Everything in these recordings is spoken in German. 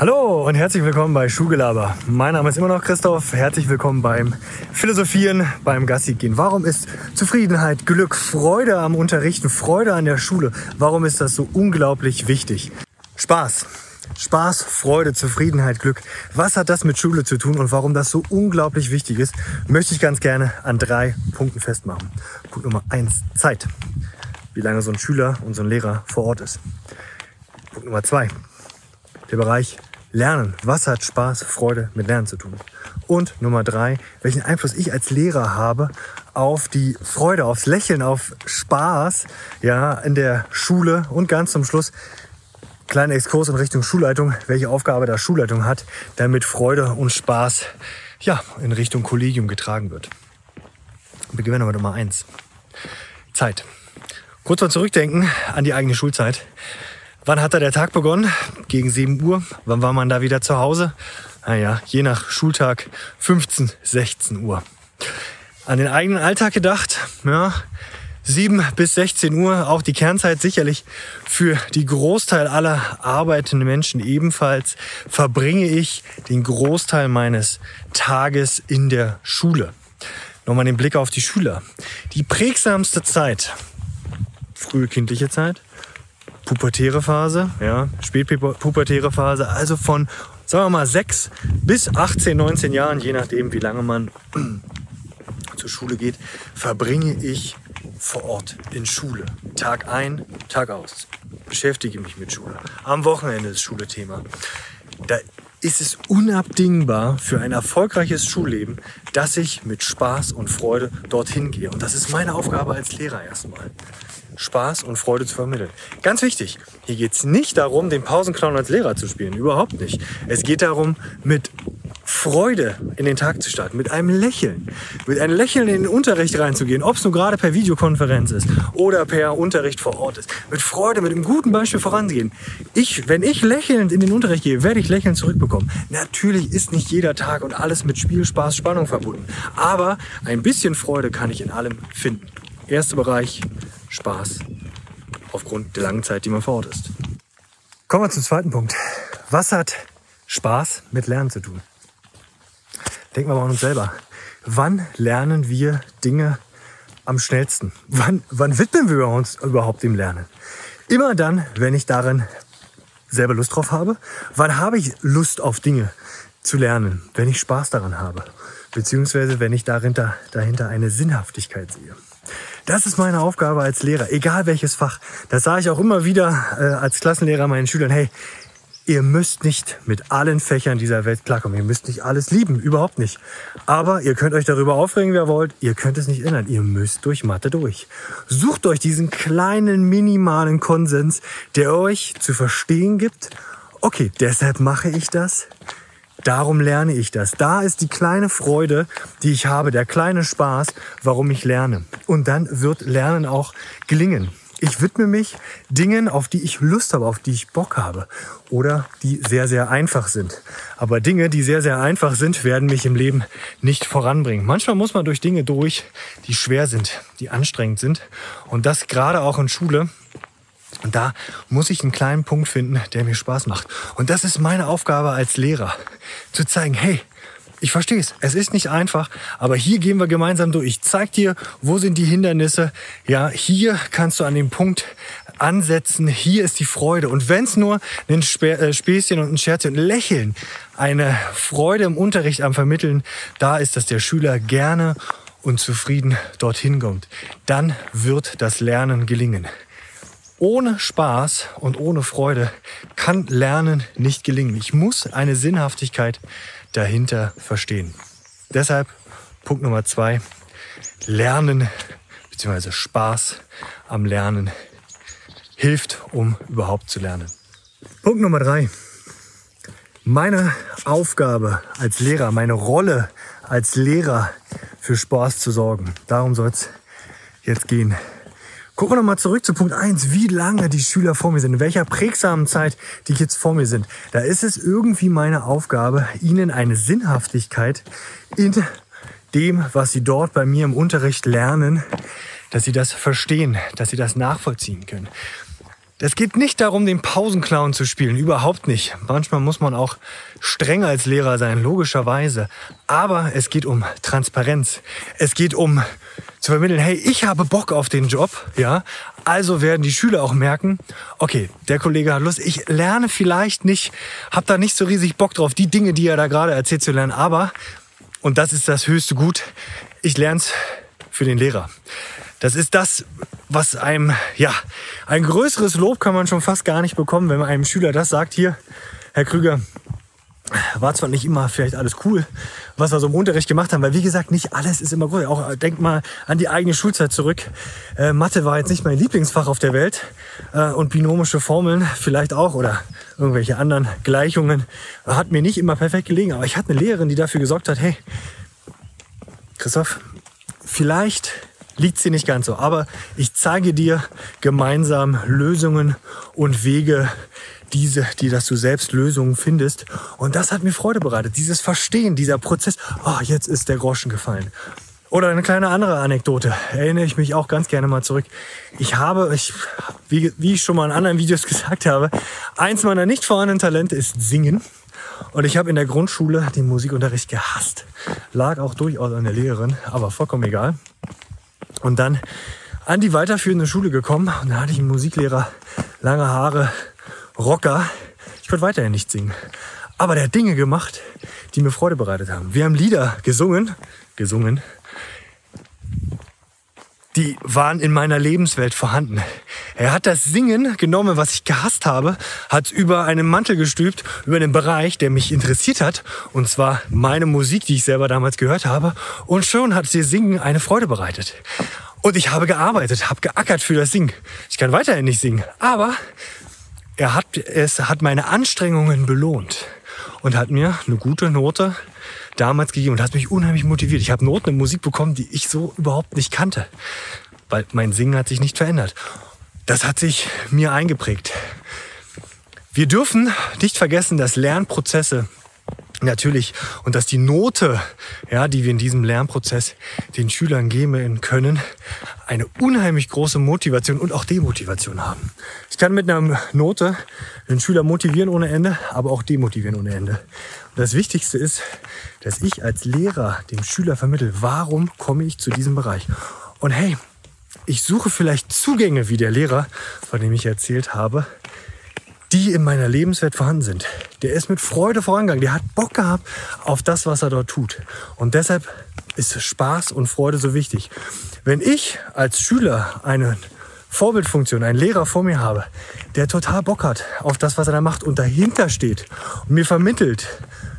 Hallo und herzlich willkommen bei Schuhgelaber. Mein Name ist immer noch Christoph. Herzlich willkommen beim Philosophieren, beim Gassi gehen. Warum ist Zufriedenheit, Glück, Freude am Unterrichten, Freude an der Schule, warum ist das so unglaublich wichtig? Spaß. Spaß, Freude, Zufriedenheit, Glück. Was hat das mit Schule zu tun und warum das so unglaublich wichtig ist, möchte ich ganz gerne an drei Punkten festmachen. Punkt Nummer eins, Zeit. Wie lange so ein Schüler und so ein Lehrer vor Ort ist. Punkt Nummer zwei, der Bereich Lernen. Was hat Spaß, Freude mit Lernen zu tun? Und Nummer drei, welchen Einfluss ich als Lehrer habe auf die Freude, aufs Lächeln, auf Spaß, ja, in der Schule und ganz zum Schluss kleiner Exkurs in Richtung Schulleitung, welche Aufgabe da Schulleitung hat, damit Freude und Spaß, ja, in Richtung Kollegium getragen wird. Beginnen wir Nummer eins. Zeit. Kurz mal zurückdenken an die eigene Schulzeit. Wann hat da der Tag begonnen? Gegen 7 Uhr. Wann war man da wieder zu Hause? Naja, je nach Schultag 15, 16 Uhr. An den eigenen Alltag gedacht, ja, 7 bis 16 Uhr, auch die Kernzeit sicherlich für die Großteil aller arbeitenden Menschen ebenfalls, verbringe ich den Großteil meines Tages in der Schule. Nochmal den Blick auf die Schüler. Die prägsamste Zeit, frühe kindliche Zeit, pubertäre Phase, ja, spätpubertäre Phase, also von, sagen wir mal, 6 bis 18, 19 Jahren, je nachdem, wie lange man zur Schule geht, verbringe ich vor Ort in Schule. Tag ein, Tag aus. Beschäftige mich mit Schule. Am Wochenende ist Schule Thema. Da ist es unabdingbar für ein erfolgreiches Schulleben, dass ich mit Spaß und Freude dorthin gehe. Und das ist meine Aufgabe als Lehrer erstmal. Spaß und Freude zu vermitteln. Ganz wichtig, hier geht es nicht darum, den Pausenclown als Lehrer zu spielen. Überhaupt nicht. Es geht darum, mit Freude in den Tag zu starten, mit einem Lächeln, mit einem Lächeln in den Unterricht reinzugehen, ob es nur gerade per Videokonferenz ist oder per Unterricht vor Ort ist, mit Freude, mit einem guten Beispiel voranzugehen. Ich, wenn ich lächelnd in den Unterricht gehe, werde ich lächelnd zurückbekommen. Natürlich ist nicht jeder Tag und alles mit Spiel, Spaß, Spannung verbunden, aber ein bisschen Freude kann ich in allem finden. Erster Bereich, Spaß aufgrund der langen Zeit, die man vor Ort ist. Kommen wir zum zweiten Punkt. Was hat Spaß mit Lernen zu tun? Denken wir mal an uns selber. Wann lernen wir Dinge am schnellsten? Wann, wann widmen wir uns überhaupt dem Lernen? Immer dann, wenn ich darin selber Lust drauf habe. Wann habe ich Lust auf Dinge zu lernen? Wenn ich Spaß daran habe. Beziehungsweise wenn ich dahinter, dahinter eine Sinnhaftigkeit sehe. Das ist meine Aufgabe als Lehrer, egal welches Fach. Das sage ich auch immer wieder äh, als Klassenlehrer meinen Schülern. Hey, ihr müsst nicht mit allen Fächern dieser Welt klarkommen. Ihr müsst nicht alles lieben, überhaupt nicht. Aber ihr könnt euch darüber aufregen, wer wollt. Ihr könnt es nicht ändern. Ihr müsst durch Mathe durch. Sucht euch diesen kleinen, minimalen Konsens, der euch zu verstehen gibt. Okay, deshalb mache ich das. Darum lerne ich das. Da ist die kleine Freude, die ich habe, der kleine Spaß, warum ich lerne. Und dann wird Lernen auch gelingen. Ich widme mich Dingen, auf die ich Lust habe, auf die ich Bock habe oder die sehr, sehr einfach sind. Aber Dinge, die sehr, sehr einfach sind, werden mich im Leben nicht voranbringen. Manchmal muss man durch Dinge durch, die schwer sind, die anstrengend sind. Und das gerade auch in Schule. Und da muss ich einen kleinen Punkt finden, der mir Spaß macht. Und das ist meine Aufgabe als Lehrer. Zu zeigen, hey, ich verstehe es. Es ist nicht einfach, aber hier gehen wir gemeinsam durch. Ich zeige dir, wo sind die Hindernisse. Ja, hier kannst du an dem Punkt ansetzen. Hier ist die Freude. Und wenn es nur ein äh, Späßchen und ein Scherz und ein Lächeln, eine Freude im Unterricht am Vermitteln, da ist, dass der Schüler gerne und zufrieden dorthin kommt. Dann wird das Lernen gelingen. Ohne Spaß und ohne Freude kann Lernen nicht gelingen. Ich muss eine Sinnhaftigkeit dahinter verstehen. Deshalb Punkt Nummer zwei, Lernen bzw. Spaß am Lernen hilft, um überhaupt zu lernen. Punkt Nummer drei, meine Aufgabe als Lehrer, meine Rolle als Lehrer für Spaß zu sorgen. Darum soll es jetzt gehen. Gucken wir nochmal zurück zu Punkt 1, wie lange die Schüler vor mir sind, in welcher prägsamen Zeit die Kids vor mir sind. Da ist es irgendwie meine Aufgabe, ihnen eine Sinnhaftigkeit in dem, was sie dort bei mir im Unterricht lernen, dass sie das verstehen, dass sie das nachvollziehen können. Es geht nicht darum, den Pausenclown zu spielen, überhaupt nicht. Manchmal muss man auch streng als Lehrer sein, logischerweise. Aber es geht um Transparenz. Es geht um zu vermitteln, hey, ich habe Bock auf den Job, ja. Also werden die Schüler auch merken, okay, der Kollege hat Lust, ich lerne vielleicht nicht, habe da nicht so riesig Bock drauf, die Dinge, die er da gerade erzählt zu lernen, aber, und das ist das höchste Gut, ich lerne es für den Lehrer. Das ist das, was einem, ja, ein größeres Lob kann man schon fast gar nicht bekommen, wenn man einem Schüler das sagt, hier, Herr Krüger, war zwar nicht immer vielleicht alles cool, was wir so im Unterricht gemacht haben, weil wie gesagt, nicht alles ist immer gut. Auch denkt mal an die eigene Schulzeit zurück. Äh, Mathe war jetzt nicht mein Lieblingsfach auf der Welt äh, und binomische Formeln vielleicht auch oder irgendwelche anderen Gleichungen hat mir nicht immer perfekt gelegen. Aber ich hatte eine Lehrerin, die dafür gesorgt hat, hey, Christoph, vielleicht liegt sie nicht ganz so. Aber ich zeige dir gemeinsam Lösungen und Wege, diese, die, dass du selbst Lösungen findest. Und das hat mir Freude bereitet. Dieses Verstehen, dieser Prozess. Oh, jetzt ist der Groschen gefallen. Oder eine kleine andere Anekdote. Erinnere ich mich auch ganz gerne mal zurück. Ich habe, ich, wie, wie ich schon mal in anderen Videos gesagt habe, eins meiner nicht vorhandenen Talente ist Singen. Und ich habe in der Grundschule den Musikunterricht gehasst. Lag auch durchaus an der Lehrerin, aber vollkommen egal. Und dann an die weiterführende Schule gekommen und da hatte ich einen Musiklehrer, lange Haare, Rocker. Ich konnte weiterhin nicht singen. Aber der hat Dinge gemacht, die mir Freude bereitet haben. Wir haben Lieder gesungen, gesungen, die waren in meiner Lebenswelt vorhanden. Er hat das Singen genommen, was ich gehasst habe, hat über einen Mantel gestülpt, über den Bereich, der mich interessiert hat, und zwar meine Musik, die ich selber damals gehört habe, und schon hat dir Singen eine Freude bereitet. Und ich habe gearbeitet, habe geackert für das Singen. Ich kann weiterhin nicht singen, aber er hat, es hat meine Anstrengungen belohnt und hat mir eine gute Note damals gegeben und hat mich unheimlich motiviert. Ich habe Noten in Musik bekommen, die ich so überhaupt nicht kannte, weil mein Singen hat sich nicht verändert. Das hat sich mir eingeprägt. Wir dürfen nicht vergessen, dass Lernprozesse natürlich und dass die Note, ja, die wir in diesem Lernprozess den Schülern geben können, eine unheimlich große Motivation und auch Demotivation haben. Ich kann mit einer Note den Schüler motivieren ohne Ende, aber auch demotivieren ohne Ende. Und das Wichtigste ist, dass ich als Lehrer dem Schüler vermittel, warum komme ich zu diesem Bereich? Und hey, ich suche vielleicht Zugänge wie der Lehrer, von dem ich erzählt habe, die in meiner Lebenswelt vorhanden sind. Der ist mit Freude vorangegangen. Der hat Bock gehabt auf das, was er dort tut. Und deshalb ist Spaß und Freude so wichtig. Wenn ich als Schüler eine Vorbildfunktion, einen Lehrer vor mir habe, der total Bock hat auf das, was er da macht und dahinter steht und mir vermittelt,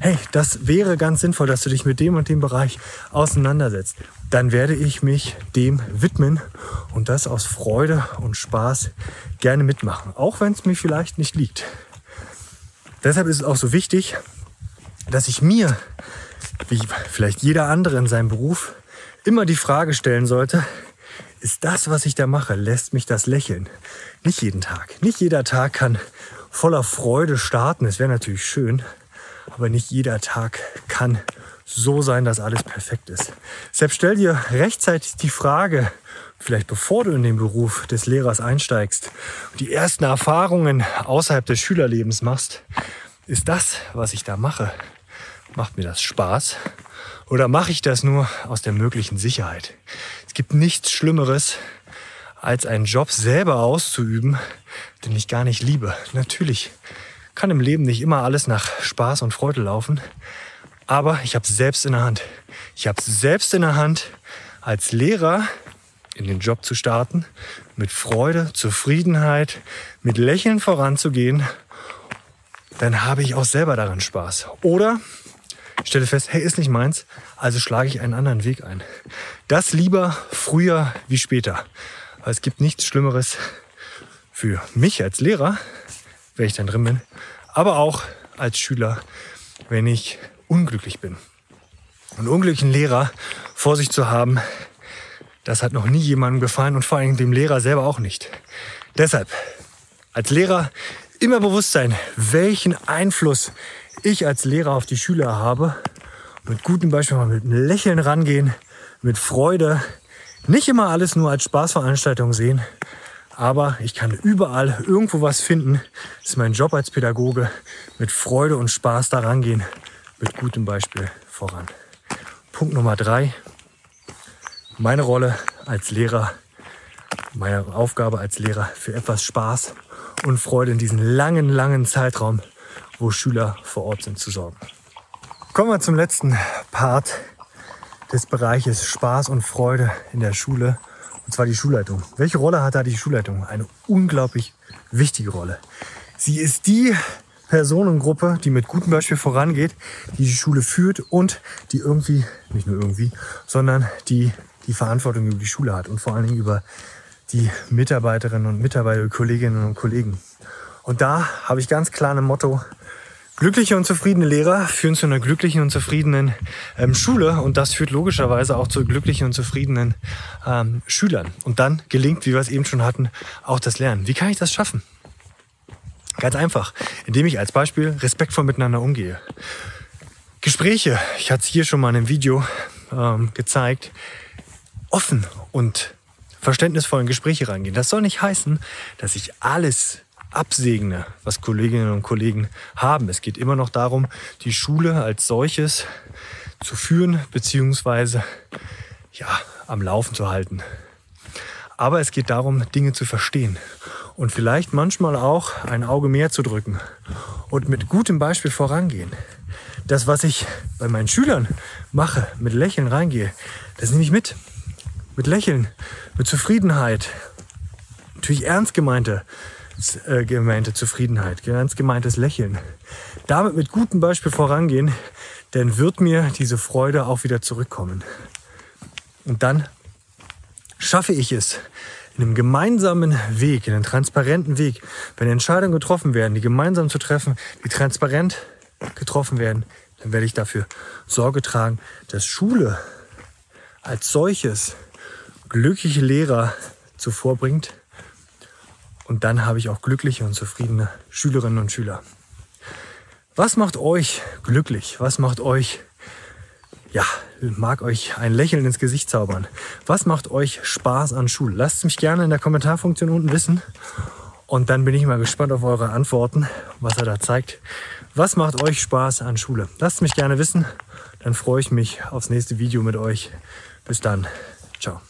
hey, das wäre ganz sinnvoll, dass du dich mit dem und dem Bereich auseinandersetzt, dann werde ich mich dem widmen und das aus Freude und Spaß gerne mitmachen, auch wenn es mir vielleicht nicht liegt. Deshalb ist es auch so wichtig, dass ich mir, wie vielleicht jeder andere in seinem Beruf, immer die Frage stellen sollte, ist das, was ich da mache, lässt mich das lächeln? Nicht jeden Tag. Nicht jeder Tag kann voller Freude starten. Es wäre natürlich schön, aber nicht jeder Tag kann so sein, dass alles perfekt ist. Selbst stell dir rechtzeitig die Frage, vielleicht bevor du in den Beruf des Lehrers einsteigst und die ersten Erfahrungen außerhalb des Schülerlebens machst, ist das, was ich da mache, macht mir das Spaß oder mache ich das nur aus der möglichen Sicherheit? Es gibt nichts Schlimmeres, als einen Job selber auszuüben, den ich gar nicht liebe. Natürlich kann im Leben nicht immer alles nach Spaß und Freude laufen, aber ich habe es selbst in der Hand. Ich habe es selbst in der Hand, als Lehrer in den Job zu starten, mit Freude, Zufriedenheit, mit Lächeln voranzugehen, dann habe ich auch selber daran Spaß. Oder stelle fest, hey, ist nicht meins, also schlage ich einen anderen Weg ein. Das lieber früher wie später. Weil es gibt nichts Schlimmeres für mich als Lehrer, wenn ich dann drin bin, aber auch als Schüler, wenn ich unglücklich bin. Einen unglücklichen Lehrer vor sich zu haben, das hat noch nie jemandem gefallen und vor allem dem Lehrer selber auch nicht. Deshalb, als Lehrer immer bewusst sein, welchen Einfluss ich als Lehrer auf die Schüler habe. Mit gutem Beispiel mal mit einem Lächeln rangehen, mit Freude. Nicht immer alles nur als Spaßveranstaltung sehen, Aber ich kann überall irgendwo was finden. Das ist mein Job als Pädagoge. Mit Freude und Spaß daran gehen. Mit gutem Beispiel voran. Punkt Nummer drei. Meine Rolle als Lehrer, meine Aufgabe als Lehrer für etwas Spaß und Freude in diesem langen, langen Zeitraum, wo Schüler vor Ort sind, zu sorgen. Kommen wir zum letzten Part des Bereiches Spaß und Freude in der Schule, und zwar die Schulleitung. Welche Rolle hat da die Schulleitung? Eine unglaublich wichtige Rolle. Sie ist die Personengruppe, die mit gutem Beispiel vorangeht, die die Schule führt und die irgendwie, nicht nur irgendwie, sondern die die Verantwortung über die Schule hat und vor allen Dingen über die Mitarbeiterinnen und Mitarbeiter, Kolleginnen und Kollegen. Und da habe ich ganz klar ein Motto, Glückliche und zufriedene Lehrer führen zu einer glücklichen und zufriedenen ähm, Schule und das führt logischerweise auch zu glücklichen und zufriedenen ähm, Schülern. Und dann gelingt, wie wir es eben schon hatten, auch das Lernen. Wie kann ich das schaffen? Ganz einfach, indem ich als Beispiel respektvoll miteinander umgehe. Gespräche, ich hatte es hier schon mal in einem Video ähm, gezeigt, offen und verständnisvoll in Gespräche reingehen. Das soll nicht heißen, dass ich alles absegne, was Kolleginnen und Kollegen haben. Es geht immer noch darum, die Schule als solches zu führen beziehungsweise ja, am Laufen zu halten. Aber es geht darum, Dinge zu verstehen und vielleicht manchmal auch ein Auge mehr zu drücken und mit gutem Beispiel vorangehen. Das, was ich bei meinen Schülern mache, mit Lächeln reingehe, das nehme ich mit. Mit Lächeln, mit Zufriedenheit. Natürlich ernst gemeinte gemeinte Zufriedenheit, ernst gemeintes Lächeln. Damit mit gutem Beispiel vorangehen, dann wird mir diese Freude auch wieder zurückkommen. Und dann schaffe ich es, in einem gemeinsamen Weg, in einem transparenten Weg, wenn Entscheidungen getroffen werden, die gemeinsam zu treffen, die transparent getroffen werden, dann werde ich dafür Sorge tragen, dass Schule als solches glückliche Lehrer zuvor bringt, und dann habe ich auch glückliche und zufriedene Schülerinnen und Schüler. Was macht euch glücklich? Was macht euch, ja, mag euch ein Lächeln ins Gesicht zaubern? Was macht euch Spaß an Schule? Lasst mich gerne in der Kommentarfunktion unten wissen. Und dann bin ich mal gespannt auf eure Antworten, was er da zeigt. Was macht euch Spaß an Schule? Lasst mich gerne wissen. Dann freue ich mich aufs nächste Video mit euch. Bis dann. Ciao.